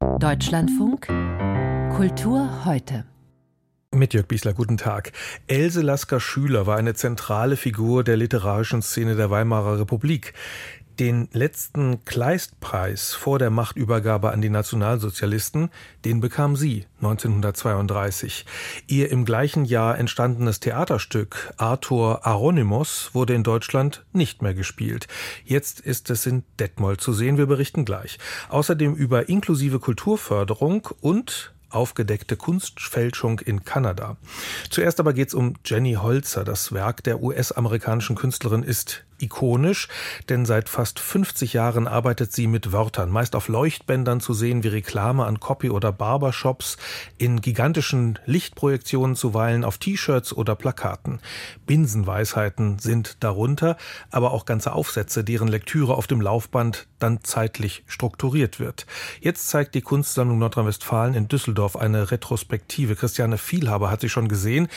Deutschlandfunk Kultur heute. Mit Jörg Biesler, guten Tag. Else Lasker Schüler war eine zentrale Figur der literarischen Szene der Weimarer Republik. Den letzten Kleistpreis vor der Machtübergabe an die Nationalsozialisten, den bekam sie 1932. Ihr im gleichen Jahr entstandenes Theaterstück Arthur Aronymos wurde in Deutschland nicht mehr gespielt. Jetzt ist es in Detmold zu sehen. Wir berichten gleich. Außerdem über inklusive Kulturförderung und aufgedeckte Kunstfälschung in Kanada. Zuerst aber geht's um Jenny Holzer. Das Werk der US-amerikanischen Künstlerin ist ikonisch, denn seit fast 50 Jahren arbeitet sie mit Wörtern, meist auf Leuchtbändern zu sehen wie Reklame an Copy- oder Barbershops, in gigantischen Lichtprojektionen zuweilen auf T-Shirts oder Plakaten. Binsenweisheiten sind darunter, aber auch ganze Aufsätze, deren Lektüre auf dem Laufband dann zeitlich strukturiert wird. Jetzt zeigt die Kunstsammlung Nordrhein-Westfalen in Düsseldorf eine Retrospektive. Christiane Vielhaber hat sie schon gesehen.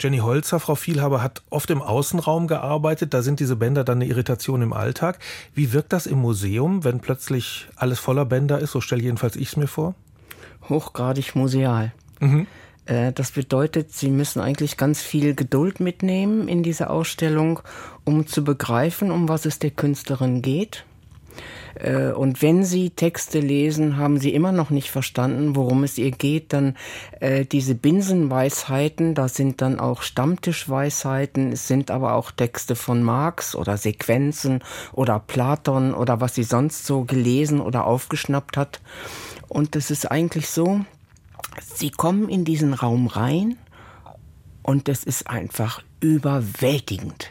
Jenny Holzer, Frau Vielhaber, hat oft im Außenraum gearbeitet. Da sind diese Bänder dann eine Irritation im Alltag. Wie wirkt das im Museum, wenn plötzlich alles voller Bänder ist? So stelle jedenfalls ich es mir vor. Hochgradig museal. Mhm. Äh, das bedeutet, Sie müssen eigentlich ganz viel Geduld mitnehmen in diese Ausstellung, um zu begreifen, um was es der Künstlerin geht und wenn Sie Texte lesen, haben Sie immer noch nicht verstanden, worum es ihr geht, dann äh, diese Binsenweisheiten, da sind dann auch Stammtischweisheiten, es sind aber auch Texte von Marx oder Sequenzen oder Platon oder was sie sonst so gelesen oder aufgeschnappt hat. Und es ist eigentlich so, Sie kommen in diesen Raum rein und es ist einfach überwältigend.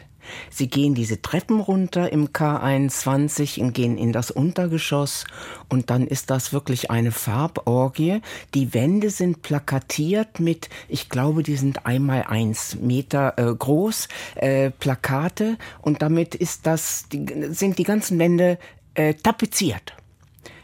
Sie gehen diese Treppen runter im K21 und gehen in das Untergeschoss. Und dann ist das wirklich eine Farborgie. Die Wände sind plakatiert mit, ich glaube, die sind einmal eins Meter äh, groß, äh, Plakate. Und damit ist das, die, sind die ganzen Wände äh, tapeziert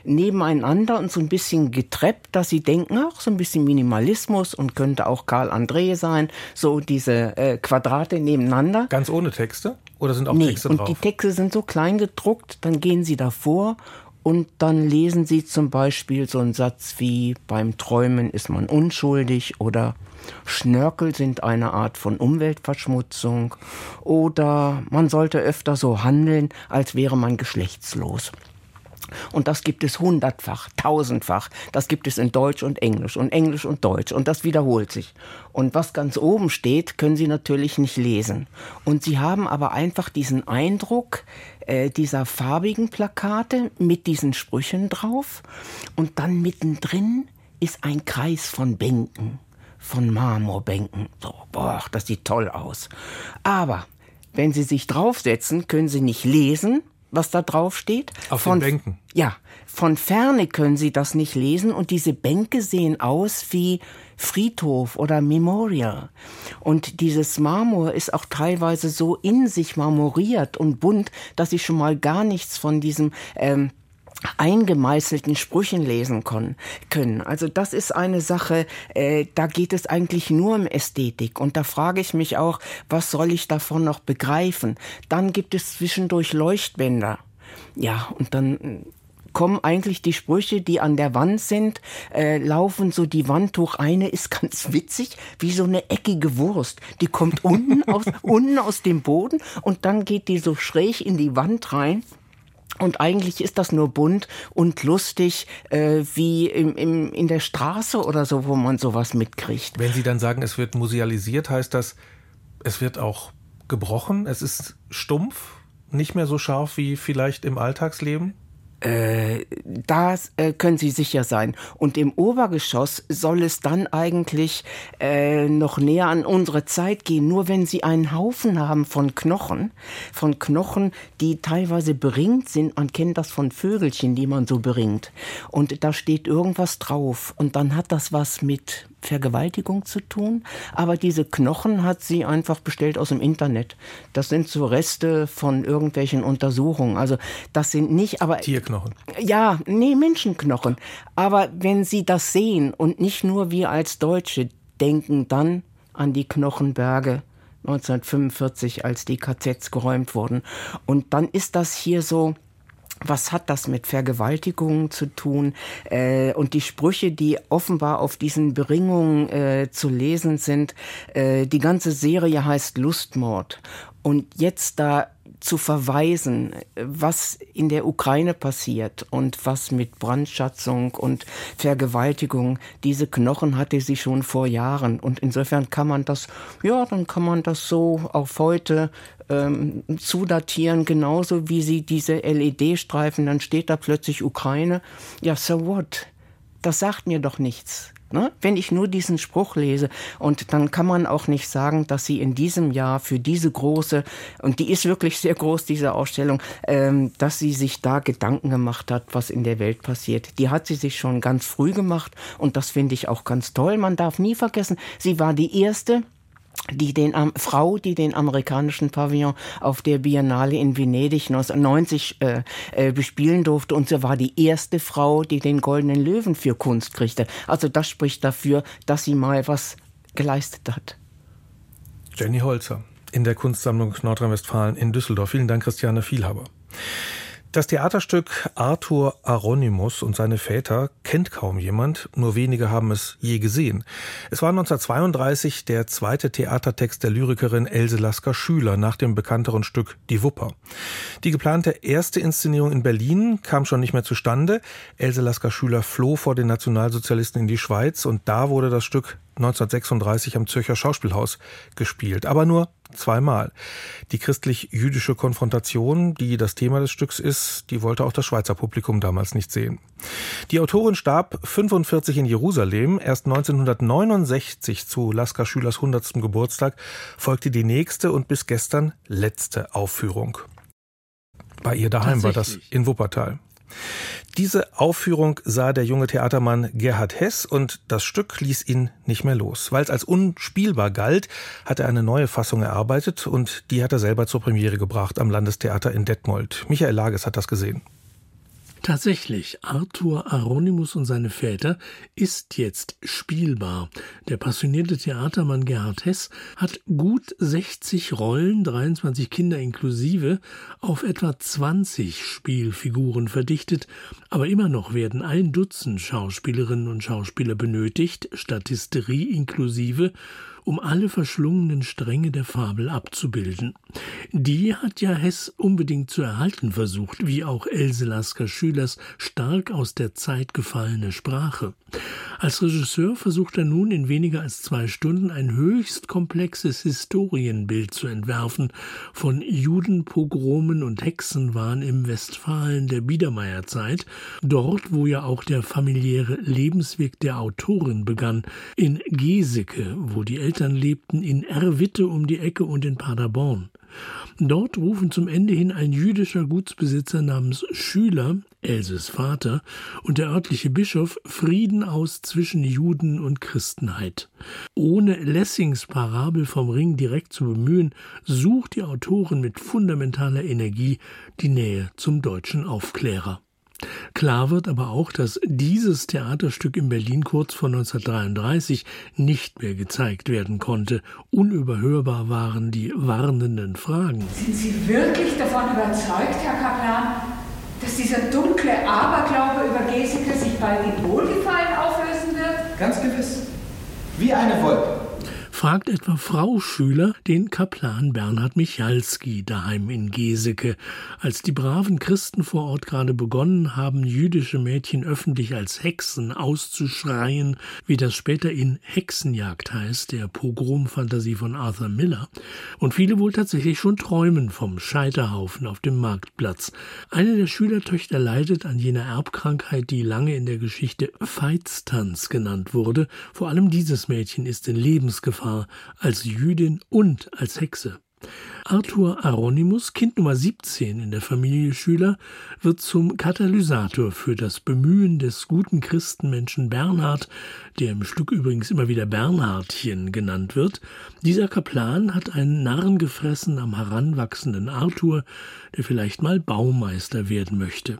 nebeneinander und so ein bisschen getreppt, dass sie denken, ach, so ein bisschen Minimalismus und könnte auch Karl André sein, so diese äh, Quadrate nebeneinander. Ganz ohne Texte? Oder sind auch nee, Texte drauf? und die Texte sind so klein gedruckt, dann gehen sie davor und dann lesen sie zum Beispiel so einen Satz wie beim Träumen ist man unschuldig oder Schnörkel sind eine Art von Umweltverschmutzung oder man sollte öfter so handeln, als wäre man geschlechtslos. Und das gibt es hundertfach, tausendfach. Das gibt es in Deutsch und Englisch und Englisch und Deutsch. Und das wiederholt sich. Und was ganz oben steht, können Sie natürlich nicht lesen. Und Sie haben aber einfach diesen Eindruck äh, dieser farbigen Plakate mit diesen Sprüchen drauf. Und dann mittendrin ist ein Kreis von Bänken, von Marmorbänken. So, boah, das sieht toll aus. Aber wenn Sie sich draufsetzen, können Sie nicht lesen was da drauf steht. Auf von, den Bänken? Ja, von ferne können Sie das nicht lesen und diese Bänke sehen aus wie Friedhof oder Memorial. Und dieses Marmor ist auch teilweise so in sich marmoriert und bunt, dass Sie schon mal gar nichts von diesem ähm, eingemeißelten Sprüchen lesen können. Also das ist eine Sache, äh, da geht es eigentlich nur um Ästhetik. Und da frage ich mich auch, was soll ich davon noch begreifen? Dann gibt es zwischendurch Leuchtbänder. Ja, und dann äh, kommen eigentlich die Sprüche, die an der Wand sind, äh, laufen so die Wand hoch. Eine ist ganz witzig, wie so eine eckige Wurst. Die kommt unten aus, unten aus dem Boden und dann geht die so schräg in die Wand rein. Und eigentlich ist das nur bunt und lustig, äh, wie im, im, in der Straße oder so, wo man sowas mitkriegt. Wenn Sie dann sagen, es wird musealisiert, heißt das, es wird auch gebrochen, es ist stumpf, nicht mehr so scharf wie vielleicht im Alltagsleben? Äh, da äh, können Sie sicher sein. Und im Obergeschoss soll es dann eigentlich äh, noch näher an unsere Zeit gehen. Nur wenn Sie einen Haufen haben von Knochen, von Knochen, die teilweise beringt sind, man kennt das von Vögelchen, die man so beringt. Und da steht irgendwas drauf. Und dann hat das was mit Vergewaltigung zu tun, aber diese Knochen hat sie einfach bestellt aus dem Internet. Das sind so Reste von irgendwelchen Untersuchungen. Also das sind nicht, aber Tierknochen. Ja, nee, Menschenknochen. Aber wenn Sie das sehen und nicht nur wir als Deutsche denken dann an die Knochenberge 1945, als die KZs geräumt wurden. Und dann ist das hier so was hat das mit Vergewaltigungen zu tun? Äh, und die Sprüche, die offenbar auf diesen Beringungen äh, zu lesen sind, äh, die ganze Serie heißt Lustmord. Und jetzt da zu verweisen, was in der Ukraine passiert und was mit Brandschatzung und Vergewaltigung, diese Knochen hatte sie schon vor Jahren. Und insofern kann man das, ja, dann kann man das so auf heute ähm, zudatieren, genauso wie sie diese LED-Streifen, dann steht da plötzlich Ukraine. Ja, so what? Das sagt mir doch nichts. Ne? Wenn ich nur diesen Spruch lese und dann kann man auch nicht sagen, dass sie in diesem Jahr für diese große, und die ist wirklich sehr groß, diese Ausstellung, ähm, dass sie sich da Gedanken gemacht hat, was in der Welt passiert. Die hat sie sich schon ganz früh gemacht und das finde ich auch ganz toll. Man darf nie vergessen, sie war die erste, die den ähm, Frau, die den amerikanischen Pavillon auf der Biennale in Venedig 1990 äh, äh, bespielen durfte und sie war die erste Frau, die den goldenen Löwen für Kunst kriegte. Also das spricht dafür, dass sie mal was geleistet hat. Jenny Holzer in der Kunstsammlung Nordrhein-Westfalen in Düsseldorf. Vielen Dank, Christiane Vielhaber. Das Theaterstück Arthur Aronimus und seine Väter kennt kaum jemand, nur wenige haben es je gesehen. Es war 1932 der zweite Theatertext der Lyrikerin Else Lasker Schüler nach dem bekannteren Stück Die Wupper. Die geplante erste Inszenierung in Berlin kam schon nicht mehr zustande. Else Lasker Schüler floh vor den Nationalsozialisten in die Schweiz und da wurde das Stück 1936 am Zürcher Schauspielhaus gespielt, aber nur zweimal. Die christlich-jüdische Konfrontation, die das Thema des Stücks ist, die wollte auch das Schweizer Publikum damals nicht sehen. Die Autorin starb 45 in Jerusalem. Erst 1969 zu Lasker Schülers 100. Geburtstag folgte die nächste und bis gestern letzte Aufführung. Bei ihr daheim war das in Wuppertal. Diese Aufführung sah der junge Theatermann Gerhard Hess und das Stück ließ ihn nicht mehr los. Weil es als unspielbar galt, hat er eine neue Fassung erarbeitet und die hat er selber zur Premiere gebracht am Landestheater in Detmold. Michael Lages hat das gesehen. Tatsächlich, Arthur Aronimus und seine Väter ist jetzt spielbar. Der passionierte Theatermann Gerhard Hess hat gut 60 Rollen, 23 Kinder inklusive, auf etwa 20 Spielfiguren verdichtet, aber immer noch werden ein Dutzend Schauspielerinnen und Schauspieler benötigt, Statisterie inklusive, um alle verschlungenen Stränge der Fabel abzubilden. Die hat ja Hess unbedingt zu erhalten versucht, wie auch Else Lasker Schülers stark aus der Zeit gefallene Sprache. Als Regisseur versucht er nun in weniger als zwei Stunden ein höchst komplexes Historienbild zu entwerfen von Judenpogromen und Hexenwahn im Westfalen der Biedermeierzeit, dort wo ja auch der familiäre Lebensweg der Autorin begann, in Geseke, wo die Eltern lebten, in Erwitte um die Ecke und in Paderborn. Dort rufen zum Ende hin ein jüdischer Gutsbesitzer namens Schüler, Elses Vater, und der örtliche Bischof Frieden aus zwischen Juden und Christenheit. Ohne Lessings Parabel vom Ring direkt zu bemühen, sucht die Autorin mit fundamentaler Energie die Nähe zum deutschen Aufklärer. Klar wird aber auch, dass dieses Theaterstück in Berlin kurz vor 1933 nicht mehr gezeigt werden konnte. Unüberhörbar waren die warnenden Fragen. Sind Sie wirklich davon überzeugt, Herr Kaplan, dass dieser dunkle Aberglaube über Geseke sich bald in Wohlgefallen auflösen wird? Ganz gewiss. Wie eine Wolke fragt etwa Frau Schüler den Kaplan Bernhard Michalski daheim in Geseke. Als die braven Christen vor Ort gerade begonnen haben, jüdische Mädchen öffentlich als Hexen auszuschreien, wie das später in Hexenjagd heißt, der Pogromfantasie von Arthur Miller, und viele wohl tatsächlich schon träumen vom Scheiterhaufen auf dem Marktplatz. Eine der Schülertöchter leidet an jener Erbkrankheit, die lange in der Geschichte Veitstanz genannt wurde. Vor allem dieses Mädchen ist in Lebensgefahr Gefahr als Jüdin und als Hexe. Arthur Aronimus, Kind Nummer 17 in der Familie Schüler, wird zum Katalysator für das Bemühen des guten Christenmenschen Bernhard, der im Stück übrigens immer wieder Bernhardchen genannt wird. Dieser Kaplan hat einen Narren gefressen am heranwachsenden Arthur, der vielleicht mal Baumeister werden möchte.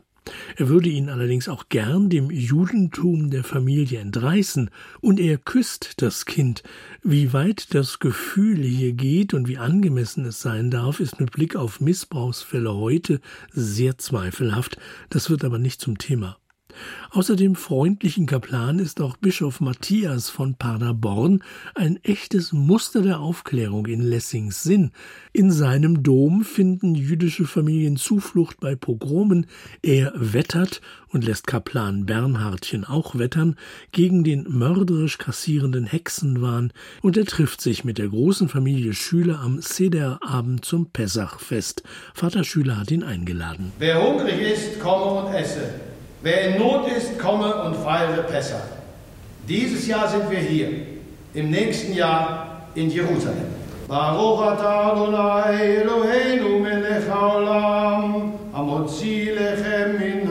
Er würde ihn allerdings auch gern dem Judentum der Familie entreißen, und er küsst das Kind. Wie weit das Gefühl hier geht und wie angemessen es sein darf, ist mit Blick auf Missbrauchsfälle heute sehr zweifelhaft. Das wird aber nicht zum Thema. Außer dem freundlichen Kaplan ist auch Bischof Matthias von Paderborn ein echtes Muster der Aufklärung in Lessings Sinn. In seinem Dom finden jüdische Familien Zuflucht bei Pogromen. Er wettert und lässt Kaplan Bernhardchen auch wettern gegen den mörderisch kassierenden Hexenwahn und er trifft sich mit der großen Familie Schüler am Sederabend zum Pessachfest. Vater Schüler hat ihn eingeladen. Wer hungrig ist, komme und esse. Wer in Not ist, komme und feiere Pessach. Dieses Jahr sind wir hier, im nächsten Jahr in Jerusalem. Baruch atah Adonai Eloheinu melech haolam, hamotzi lechem min.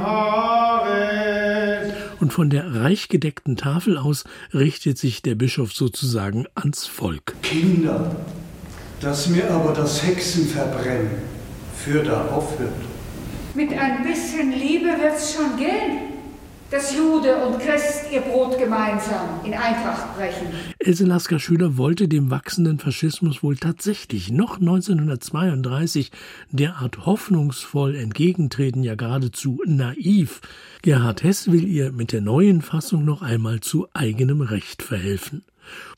Und von der reich gedeckten Tafel aus richtet sich der Bischof sozusagen ans Volk. Kinder, dass mir aber das Hexenverbrennen für da aufhört. Mit ein bisschen Liebe wird's schon gehen, dass Jude und Christ ihr Brot gemeinsam in Eintracht brechen. Else Lasker Schüler wollte dem wachsenden Faschismus wohl tatsächlich noch 1932 derart hoffnungsvoll entgegentreten, ja geradezu naiv. Gerhard Hess will ihr mit der neuen Fassung noch einmal zu eigenem Recht verhelfen.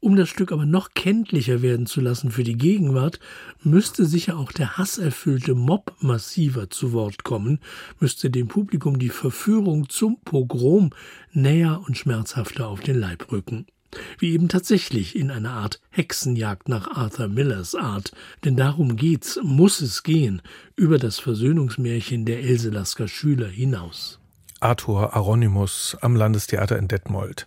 Um das Stück aber noch kenntlicher werden zu lassen für die Gegenwart, müsste sicher auch der hasserfüllte Mob massiver zu Wort kommen, müsste dem Publikum die Verführung zum Pogrom näher und schmerzhafter auf den Leib rücken. Wie eben tatsächlich in einer Art Hexenjagd nach Arthur Millers Art, denn darum geht's, muss es gehen, über das Versöhnungsmärchen der Else Lasker Schüler hinaus. Arthur Aronimus am Landestheater in Detmold.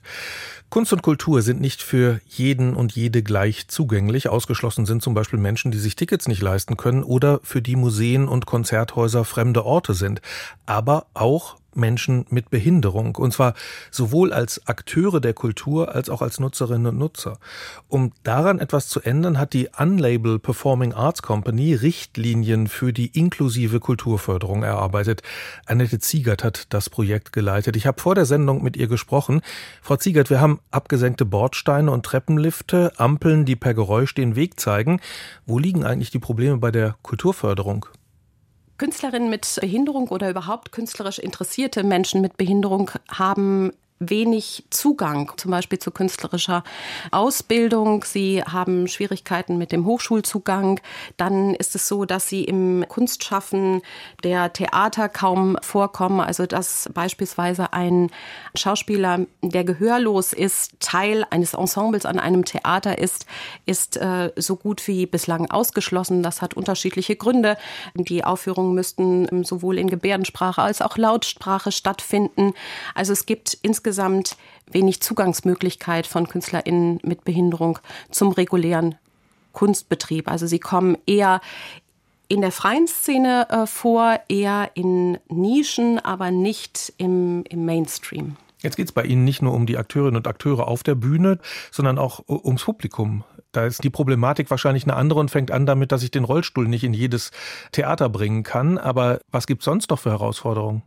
Kunst und Kultur sind nicht für jeden und jede gleich zugänglich. Ausgeschlossen sind zum Beispiel Menschen, die sich Tickets nicht leisten können oder für die Museen und Konzerthäuser fremde Orte sind. Aber auch Menschen mit Behinderung, und zwar sowohl als Akteure der Kultur als auch als Nutzerinnen und Nutzer. Um daran etwas zu ändern, hat die Unlabel Performing Arts Company Richtlinien für die inklusive Kulturförderung erarbeitet. Annette Ziegert hat das Projekt geleitet. Ich habe vor der Sendung mit ihr gesprochen. Frau Ziegert, wir haben abgesenkte Bordsteine und Treppenlifte, Ampeln, die per Geräusch den Weg zeigen. Wo liegen eigentlich die Probleme bei der Kulturförderung? Künstlerinnen mit Behinderung oder überhaupt künstlerisch interessierte Menschen mit Behinderung haben wenig Zugang, zum Beispiel zu künstlerischer Ausbildung. Sie haben Schwierigkeiten mit dem Hochschulzugang. Dann ist es so, dass sie im Kunstschaffen der Theater kaum vorkommen. Also dass beispielsweise ein Schauspieler, der gehörlos ist, Teil eines Ensembles an einem Theater ist, ist äh, so gut wie bislang ausgeschlossen. Das hat unterschiedliche Gründe. Die Aufführungen müssten sowohl in Gebärdensprache als auch Lautsprache stattfinden. Also es gibt insgesamt insgesamt wenig Zugangsmöglichkeit von KünstlerInnen mit Behinderung zum regulären Kunstbetrieb. Also sie kommen eher in der freien Szene äh, vor, eher in Nischen, aber nicht im, im Mainstream. Jetzt geht es bei Ihnen nicht nur um die Akteurinnen und Akteure auf der Bühne, sondern auch ums Publikum. Da ist die Problematik wahrscheinlich eine andere und fängt an damit, dass ich den Rollstuhl nicht in jedes Theater bringen kann. Aber was gibt es sonst noch für Herausforderungen?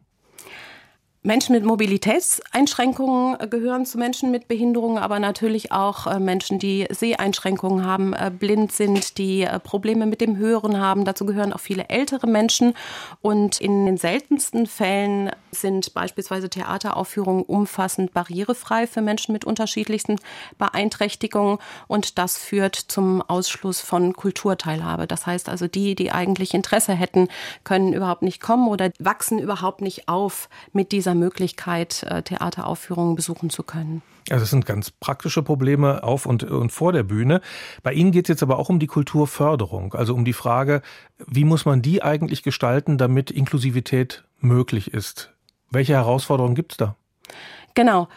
Menschen mit Mobilitätseinschränkungen gehören zu Menschen mit Behinderungen, aber natürlich auch äh, Menschen, die Seheinschränkungen haben, äh, blind sind, die äh, Probleme mit dem Hören haben. Dazu gehören auch viele ältere Menschen. Und in den seltensten Fällen sind beispielsweise Theateraufführungen umfassend barrierefrei für Menschen mit unterschiedlichsten Beeinträchtigungen. Und das führt zum Ausschluss von Kulturteilhabe. Das heißt also, die, die eigentlich Interesse hätten, können überhaupt nicht kommen oder wachsen überhaupt nicht auf mit dieser dieser Möglichkeit, äh, Theateraufführungen besuchen zu können. Also es sind ganz praktische Probleme auf und, und vor der Bühne. Bei Ihnen geht es jetzt aber auch um die Kulturförderung, also um die Frage, wie muss man die eigentlich gestalten, damit Inklusivität möglich ist? Welche Herausforderungen gibt es da? Genau.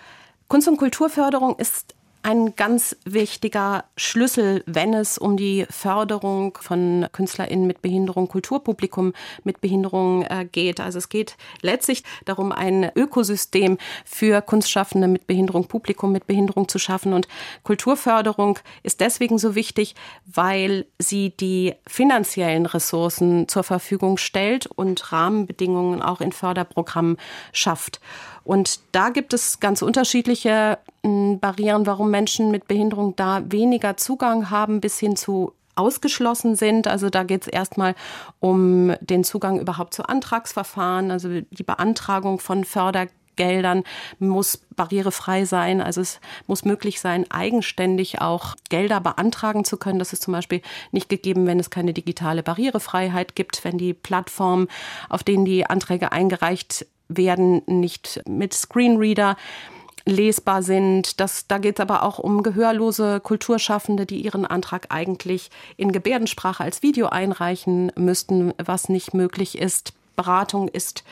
Kunst- und Kulturförderung ist ein ganz wichtiger Schlüssel, wenn es um die Förderung von KünstlerInnen mit Behinderung, Kulturpublikum mit Behinderung äh, geht. Also es geht letztlich darum, ein Ökosystem für Kunstschaffende mit Behinderung, Publikum mit Behinderung zu schaffen. Und Kulturförderung ist deswegen so wichtig, weil sie die finanziellen Ressourcen zur Verfügung stellt und Rahmenbedingungen auch in Förderprogrammen schafft. Und da gibt es ganz unterschiedliche hm, Barrieren, warum Menschen mit Behinderung da weniger Zugang haben bis hin zu ausgeschlossen sind. Also da geht es erstmal um den Zugang überhaupt zu Antragsverfahren, also die Beantragung von Fördergeldern muss barrierefrei sein. Also es muss möglich sein, eigenständig auch Gelder beantragen zu können. Das ist zum Beispiel nicht gegeben, wenn es keine digitale Barrierefreiheit gibt, wenn die Plattformen, auf denen die Anträge eingereicht werden nicht mit Screenreader lesbar sind. Das, da geht es aber auch um gehörlose Kulturschaffende, die ihren Antrag eigentlich in Gebärdensprache als Video einreichen müssten, was nicht möglich ist. Beratung ist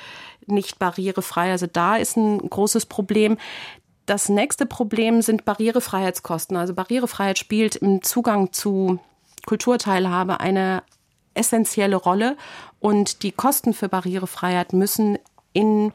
nicht barrierefrei. Also da ist ein großes Problem. Das nächste Problem sind Barrierefreiheitskosten. Also Barrierefreiheit spielt im Zugang zu Kulturteilhabe eine essentielle Rolle und die Kosten für Barrierefreiheit müssen in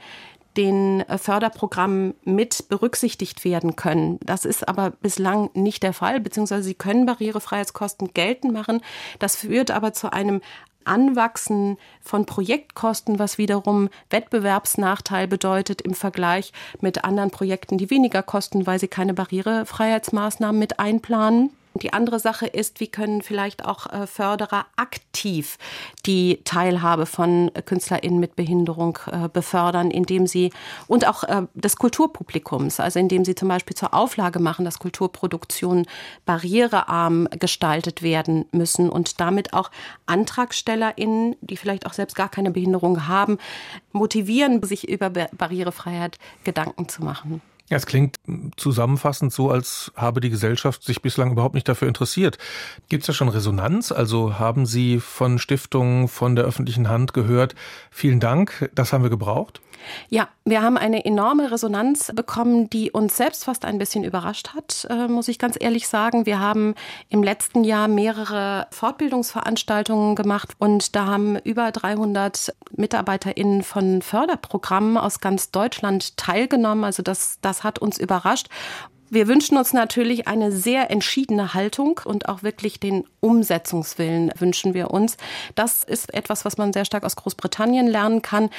den äh, Förderprogrammen mit berücksichtigt werden können. Das ist aber bislang nicht der Fall, beziehungsweise sie können Barrierefreiheitskosten geltend machen. Das führt aber zu einem Anwachsen von Projektkosten, was wiederum Wettbewerbsnachteil bedeutet im Vergleich mit anderen Projekten, die weniger kosten, weil sie keine Barrierefreiheitsmaßnahmen mit einplanen. Die andere Sache ist, wie können vielleicht auch äh, Förderer aktiv die Teilhabe von KünstlerInnen mit Behinderung äh, befördern, indem sie und auch äh, des Kulturpublikums, also indem sie zum Beispiel zur Auflage machen, dass Kulturproduktionen barrierearm gestaltet werden müssen und damit auch AntragstellerInnen, die vielleicht auch selbst gar keine Behinderung haben, motivieren, sich über Barrierefreiheit Gedanken zu machen. Ja, es klingt zusammenfassend so, als habe die Gesellschaft sich bislang überhaupt nicht dafür interessiert. Gibt es da schon Resonanz? Also haben Sie von Stiftungen, von der öffentlichen Hand gehört, vielen Dank, das haben wir gebraucht? Ja, wir haben eine enorme Resonanz bekommen, die uns selbst fast ein bisschen überrascht hat, äh, muss ich ganz ehrlich sagen. Wir haben im letzten Jahr mehrere Fortbildungsveranstaltungen gemacht und da haben über 300 MitarbeiterInnen von Förderprogrammen aus ganz Deutschland teilgenommen. Also das, das hat uns überrascht. Wir wünschen uns natürlich eine sehr entschiedene Haltung und auch wirklich den Umsetzungswillen wünschen wir uns. Das ist etwas, was man sehr stark aus Großbritannien lernen kann.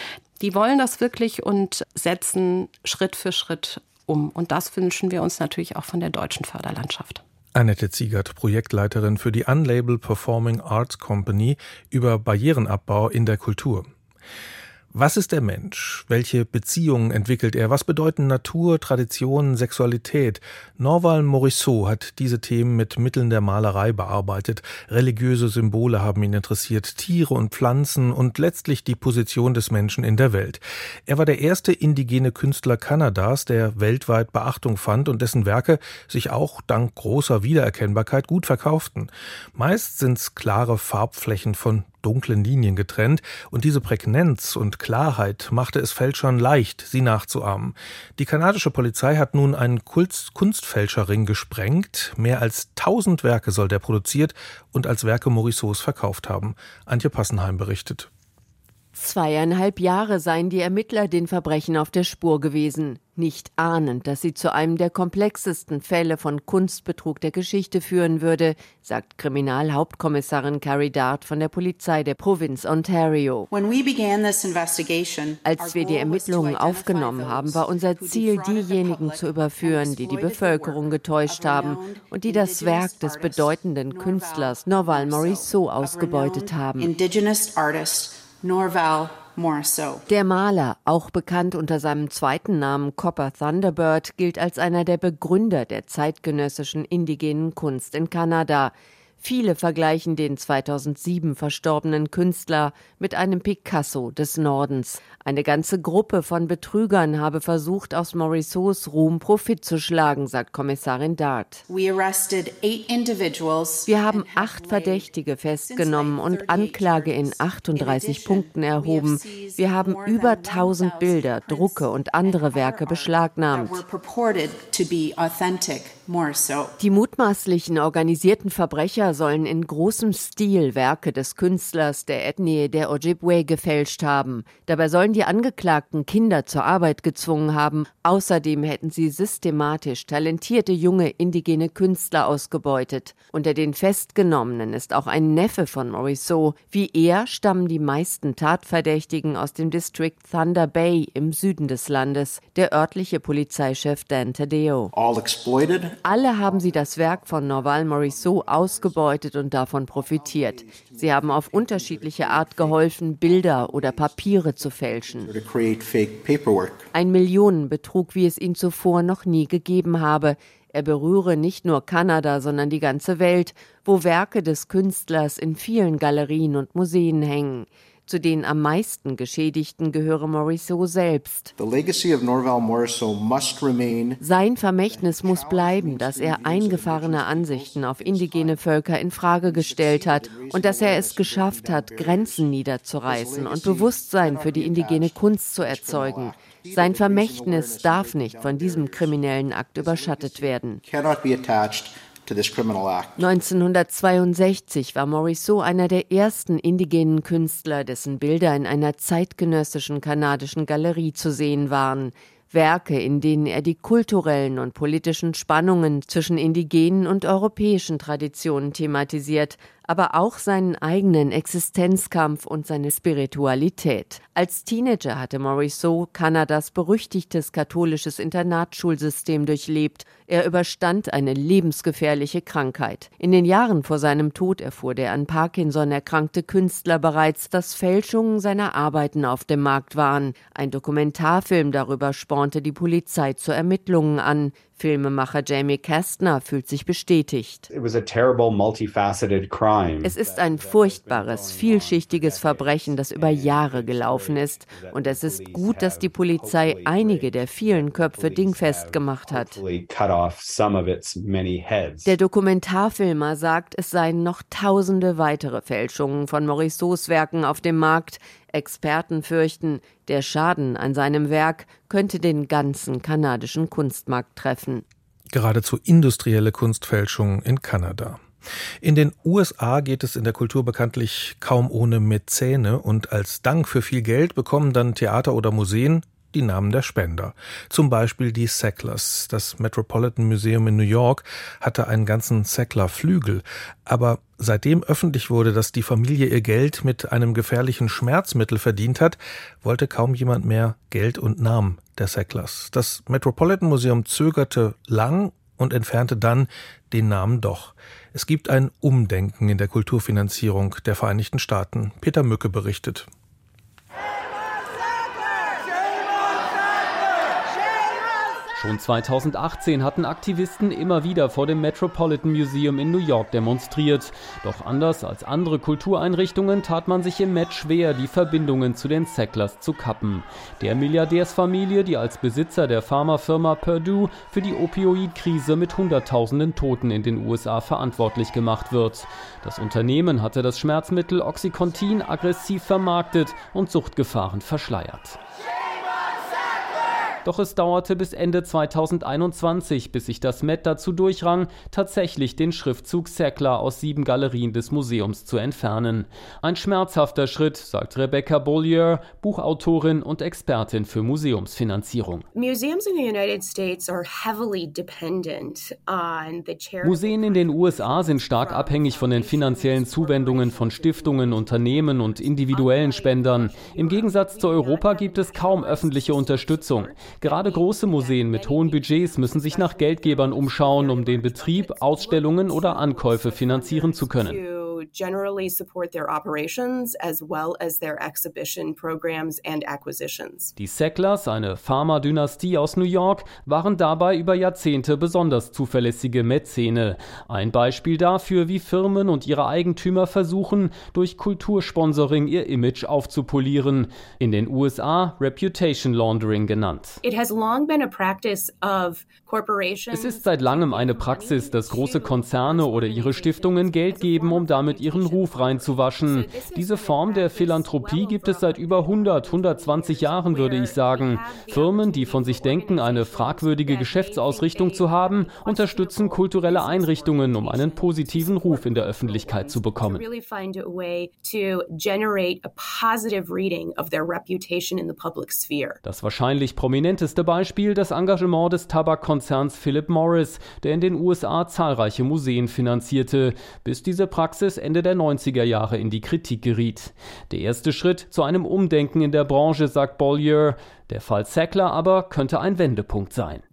Die wollen das wirklich und setzen Schritt für Schritt um. Und das wünschen wir uns natürlich auch von der deutschen Förderlandschaft. Annette Ziegert, Projektleiterin für die Unlabel Performing Arts Company über Barrierenabbau in der Kultur. Was ist der Mensch? Welche Beziehungen entwickelt er? Was bedeuten Natur, Tradition, Sexualität? Norval Morisot hat diese Themen mit Mitteln der Malerei bearbeitet. Religiöse Symbole haben ihn interessiert, Tiere und Pflanzen und letztlich die Position des Menschen in der Welt. Er war der erste indigene Künstler Kanadas, der weltweit Beachtung fand und dessen Werke sich auch dank großer Wiedererkennbarkeit gut verkauften. Meist sind's klare Farbflächen von dunklen Linien getrennt, und diese Prägnanz und Klarheit machte es Fälschern leicht, sie nachzuahmen. Die kanadische Polizei hat nun einen Kunstfälscherring gesprengt. Mehr als tausend Werke soll der produziert und als Werke Morissots verkauft haben. Antje Passenheim berichtet. Zweieinhalb Jahre seien die Ermittler den Verbrechen auf der Spur gewesen, nicht ahnend, dass sie zu einem der komplexesten Fälle von Kunstbetrug der Geschichte führen würde, sagt Kriminalhauptkommissarin Carrie Dart von der Polizei der Provinz Ontario. Als wir die Ermittlungen aufgenommen haben, war unser Ziel, diejenigen zu überführen, die die Bevölkerung getäuscht haben und die das Werk des bedeutenden Künstlers Norval Morisot ausgebeutet haben. Norval Morrisseau. Der Maler, auch bekannt unter seinem zweiten Namen Copper Thunderbird, gilt als einer der Begründer der zeitgenössischen indigenen Kunst in Kanada. Viele vergleichen den 2007 verstorbenen Künstler mit einem Picasso des Nordens. Eine ganze Gruppe von Betrügern habe versucht, aus Morisseaus Ruhm Profit zu schlagen, sagt Kommissarin Dart. Wir haben acht Verdächtige festgenommen und Anklage in 38 Punkten erhoben. Wir haben über 1000 Bilder, Drucke und andere Werke beschlagnahmt. Die mutmaßlichen organisierten Verbrecher sollen in großem Stil Werke des Künstlers der Ethnie der Ojibwe gefälscht haben. Dabei sollen die Angeklagten Kinder zur Arbeit gezwungen haben. Außerdem hätten sie systematisch talentierte junge indigene Künstler ausgebeutet. Unter den Festgenommenen ist auch ein Neffe von Morisot. Wie er stammen die meisten Tatverdächtigen aus dem District Thunder Bay im Süden des Landes. Der örtliche Polizeichef Dan Tadeo. Alle haben sie das Werk von Norval Morisot ausgebeutet und davon profitiert. Sie haben auf unterschiedliche Art geholfen, Bilder oder Papiere zu fälschen. Ein Millionenbetrug, wie es ihn zuvor noch nie gegeben habe. Er berühre nicht nur Kanada, sondern die ganze Welt, wo Werke des Künstlers in vielen Galerien und Museen hängen. Zu den am meisten Geschädigten gehöre Morisot selbst. Sein Vermächtnis muss bleiben, dass er eingefahrene Ansichten auf indigene Völker in Frage gestellt hat und dass er es geschafft hat, Grenzen niederzureißen und Bewusstsein für die indigene Kunst zu erzeugen. Sein Vermächtnis darf nicht von diesem kriminellen Akt überschattet werden. 1962 war Morisot einer der ersten indigenen Künstler, dessen Bilder in einer zeitgenössischen kanadischen Galerie zu sehen waren. Werke, in denen er die kulturellen und politischen Spannungen zwischen indigenen und europäischen Traditionen thematisiert, aber auch seinen eigenen Existenzkampf und seine Spiritualität. Als Teenager hatte Morisot Kanadas berüchtigtes katholisches Internatsschulsystem durchlebt. Er überstand eine lebensgefährliche Krankheit. In den Jahren vor seinem Tod erfuhr der an Parkinson erkrankte Künstler bereits, dass Fälschungen seiner Arbeiten auf dem Markt waren. Ein Dokumentarfilm darüber spornte die Polizei zu Ermittlungen an. Filmemacher Jamie Kastner fühlt sich bestätigt. Es ist ein furchtbares, vielschichtiges Verbrechen, das über Jahre gelaufen ist. Und es ist gut, dass die Polizei einige der vielen Köpfe dingfest gemacht hat. Der Dokumentarfilmer sagt, es seien noch tausende weitere Fälschungen von Morissots Werken auf dem Markt. Experten fürchten, der Schaden an seinem Werk könnte den ganzen kanadischen Kunstmarkt treffen. Geradezu industrielle Kunstfälschung in Kanada. In den USA geht es in der Kultur bekanntlich kaum ohne Mäzene und als Dank für viel Geld bekommen dann Theater oder Museen die Namen der Spender. Zum Beispiel die Sacklers. Das Metropolitan Museum in New York hatte einen ganzen Sackler-Flügel. Aber seitdem öffentlich wurde, dass die Familie ihr Geld mit einem gefährlichen Schmerzmittel verdient hat, wollte kaum jemand mehr Geld und Namen der Sacklers. Das Metropolitan Museum zögerte lang und entfernte dann den Namen doch. Es gibt ein Umdenken in der Kulturfinanzierung der Vereinigten Staaten. Peter Mücke berichtet. Schon 2018 hatten Aktivisten immer wieder vor dem Metropolitan Museum in New York demonstriert. Doch anders als andere Kultureinrichtungen tat man sich im Met schwer, die Verbindungen zu den Sacklers zu kappen. Der Milliardärsfamilie, die als Besitzer der Pharmafirma Purdue für die Opioidkrise mit Hunderttausenden Toten in den USA verantwortlich gemacht wird. Das Unternehmen hatte das Schmerzmittel Oxycontin aggressiv vermarktet und Suchtgefahren verschleiert. Doch es dauerte bis Ende 2021, bis sich das Met dazu durchrang, tatsächlich den Schriftzug Sackler aus sieben Galerien des Museums zu entfernen. Ein schmerzhafter Schritt, sagt Rebecca Bollier, Buchautorin und Expertin für Museumsfinanzierung. Museen in den USA sind stark abhängig von den finanziellen Zuwendungen von Stiftungen, Unternehmen und individuellen Spendern. Im Gegensatz zu Europa gibt es kaum öffentliche Unterstützung. Gerade große Museen mit hohen Budgets müssen sich nach Geldgebern umschauen, um den Betrieb, Ausstellungen oder Ankäufe finanzieren zu können. generally support their operations as well as their exhibition programs and acquisitions. Die Sacklers, eine Pharma-Dynastie aus New York, waren dabei über Jahrzehnte besonders zuverlässige Mäzene. Ein Beispiel dafür, wie Firmen und ihre Eigentümer versuchen, durch Kultursponsoring ihr Image aufzupolieren. In den USA Reputation Laundering genannt. It has long been a practice of es ist seit langem eine Praxis, dass große Konzerne oder ihre Stiftungen Geld geben, um damit ihren Ruf reinzuwaschen. Diese Form der Philanthropie gibt es seit über 100, 120 Jahren, würde ich sagen. Firmen, die von sich denken, eine fragwürdige Geschäftsausrichtung zu haben, unterstützen kulturelle Einrichtungen, um einen positiven Ruf in der Öffentlichkeit zu bekommen. Das wahrscheinlich prominenteste Beispiel, das Engagement des Tabakkonzerns Konzerns Philip Morris, der in den USA zahlreiche Museen finanzierte, bis diese Praxis Ende der 90er Jahre in die Kritik geriet. Der erste Schritt zu einem Umdenken in der Branche, sagt Bollier, der Fall Sackler aber könnte ein Wendepunkt sein.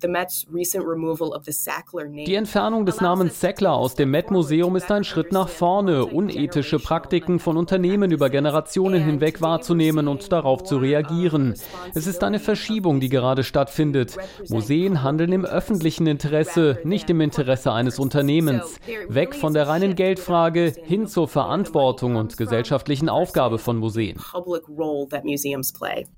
Die Entfernung des Namens Sackler aus dem Met-Museum ist ein Schritt nach vorne, unethische Praktiken von Unternehmen über Generationen hinweg wahrzunehmen und darauf zu reagieren. Es ist eine Verschiebung, die gerade stattfindet. Museen handeln im öffentlichen Interesse, nicht im Interesse eines Unternehmens. Weg von der reinen Geldfrage hin zur Verantwortung und gesellschaftlichen Aufgabe von Museen.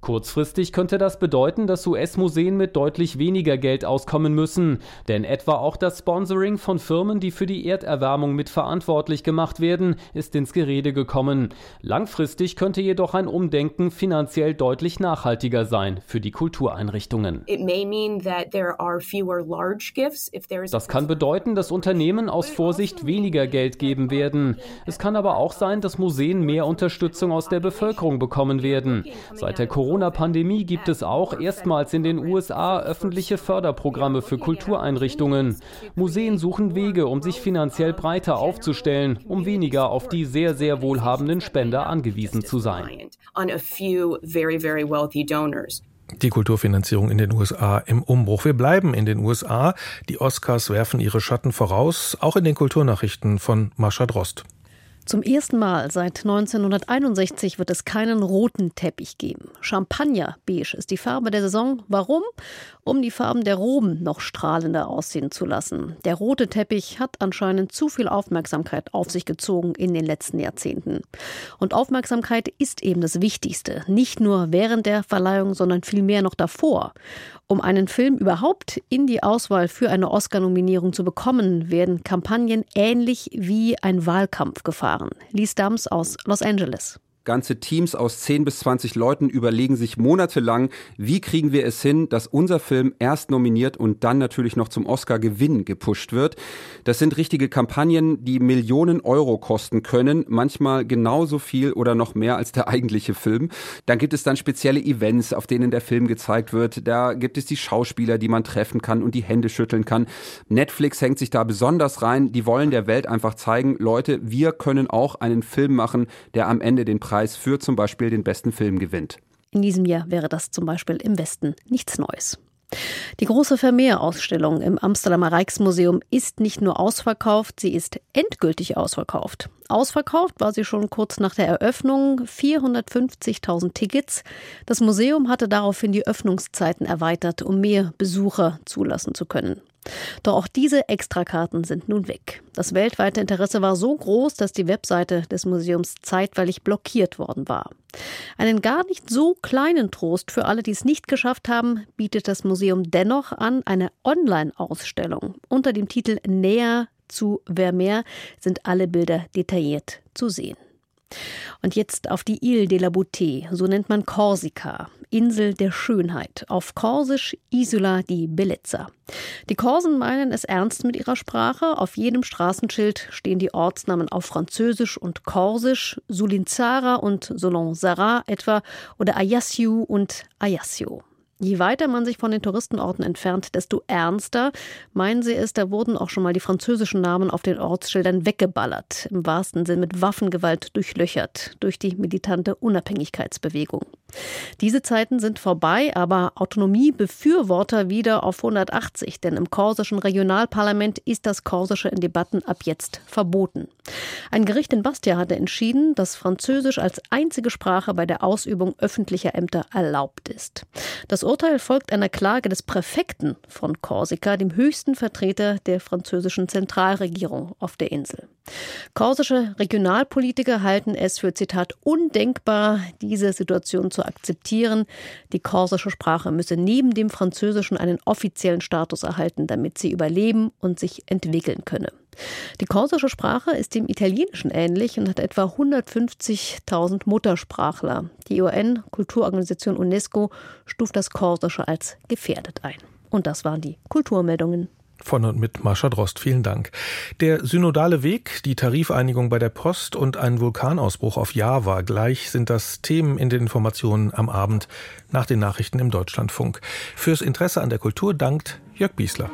Kurzfristig könnte das das bedeuten, dass US-Museen mit deutlich weniger Geld auskommen müssen. Denn etwa auch das Sponsoring von Firmen, die für die Erderwärmung mitverantwortlich gemacht werden, ist ins Gerede gekommen. Langfristig könnte jedoch ein Umdenken finanziell deutlich nachhaltiger sein für die Kultureinrichtungen. Das kann bedeuten, dass Unternehmen aus Vorsicht weniger Geld geben werden. Es kann aber auch sein, dass Museen mehr Unterstützung aus der Bevölkerung bekommen werden. Seit der Corona-Pandemie gibt es es auch erstmals in den USA öffentliche Förderprogramme für Kultureinrichtungen. Museen suchen Wege, um sich finanziell breiter aufzustellen, um weniger auf die sehr, sehr wohlhabenden Spender angewiesen zu sein. Die Kulturfinanzierung in den USA im Umbruch. Wir bleiben in den USA. Die Oscars werfen ihre Schatten voraus, auch in den Kulturnachrichten von Mascha Drost. Zum ersten Mal seit 1961 wird es keinen roten Teppich geben. Champagner-beige ist die Farbe der Saison. Warum? Um die Farben der Roben noch strahlender aussehen zu lassen. Der rote Teppich hat anscheinend zu viel Aufmerksamkeit auf sich gezogen in den letzten Jahrzehnten. Und Aufmerksamkeit ist eben das Wichtigste. Nicht nur während der Verleihung, sondern vielmehr noch davor. Um einen Film überhaupt in die Auswahl für eine Oscar-Nominierung zu bekommen, werden Kampagnen ähnlich wie ein Wahlkampf gefahren. Lies Dams aus Los Angeles. Ganze Teams aus 10 bis 20 Leuten überlegen sich monatelang, wie kriegen wir es hin, dass unser Film erst nominiert und dann natürlich noch zum Oscar-Gewinn gepusht wird. Das sind richtige Kampagnen, die Millionen Euro kosten können, manchmal genauso viel oder noch mehr als der eigentliche Film. Dann gibt es dann spezielle Events, auf denen der Film gezeigt wird. Da gibt es die Schauspieler, die man treffen kann und die Hände schütteln kann. Netflix hängt sich da besonders rein. Die wollen der Welt einfach zeigen, Leute, wir können auch einen Film machen, der am Ende den Preis Preis für zum Beispiel den besten Film gewinnt. In diesem Jahr wäre das zum Beispiel im Westen nichts Neues. Die große Vermeer-Ausstellung im Amsterdamer Rijksmuseum ist nicht nur ausverkauft, sie ist endgültig ausverkauft. Ausverkauft war sie schon kurz nach der Eröffnung, 450.000 Tickets. Das Museum hatte daraufhin die Öffnungszeiten erweitert, um mehr Besucher zulassen zu können. Doch auch diese Extrakarten sind nun weg. Das weltweite Interesse war so groß, dass die Webseite des Museums zeitweilig blockiert worden war. Einen gar nicht so kleinen Trost für alle, die es nicht geschafft haben, bietet das Museum dennoch an eine Online-Ausstellung. Unter dem Titel Näher zu Vermeer sind alle Bilder detailliert zu sehen. Und jetzt auf die Ile de la Beauté, so nennt man Korsika, Insel der Schönheit, auf Korsisch Isola di Bellezza. Die Korsen meinen es ernst mit ihrer Sprache. Auf jedem Straßenschild stehen die Ortsnamen auf Französisch und Korsisch, Sulinzara und Solonsara etwa oder Ajaccio und Ajaccio. Je weiter man sich von den Touristenorten entfernt, desto ernster. Meinen Sie es, da wurden auch schon mal die französischen Namen auf den Ortsschildern weggeballert, im wahrsten Sinn mit Waffengewalt durchlöchert, durch die militante Unabhängigkeitsbewegung. Diese Zeiten sind vorbei, aber Autonomiebefürworter wieder auf 180, denn im korsischen Regionalparlament ist das Korsische in Debatten ab jetzt verboten. Ein Gericht in Bastia hatte entschieden, dass Französisch als einzige Sprache bei der Ausübung öffentlicher Ämter erlaubt ist. Das Urteil folgt einer Klage des Präfekten von Korsika, dem höchsten Vertreter der französischen Zentralregierung auf der Insel. Korsische Regionalpolitiker halten es für Zitat undenkbar, diese Situation zu akzeptieren. Die korsische Sprache müsse neben dem Französischen einen offiziellen Status erhalten, damit sie überleben und sich entwickeln könne. Die korsische Sprache ist dem Italienischen ähnlich und hat etwa 150.000 Muttersprachler. Die UN-Kulturorganisation UNESCO stuft das Korsische als gefährdet ein. Und das waren die Kulturmeldungen. Von und mit Mascha Drost, vielen Dank. Der synodale Weg, die Tarifeinigung bei der Post und ein Vulkanausbruch auf Java gleich sind das Themen in den Informationen am Abend nach den Nachrichten im Deutschlandfunk. Fürs Interesse an der Kultur dankt Jörg Biesler.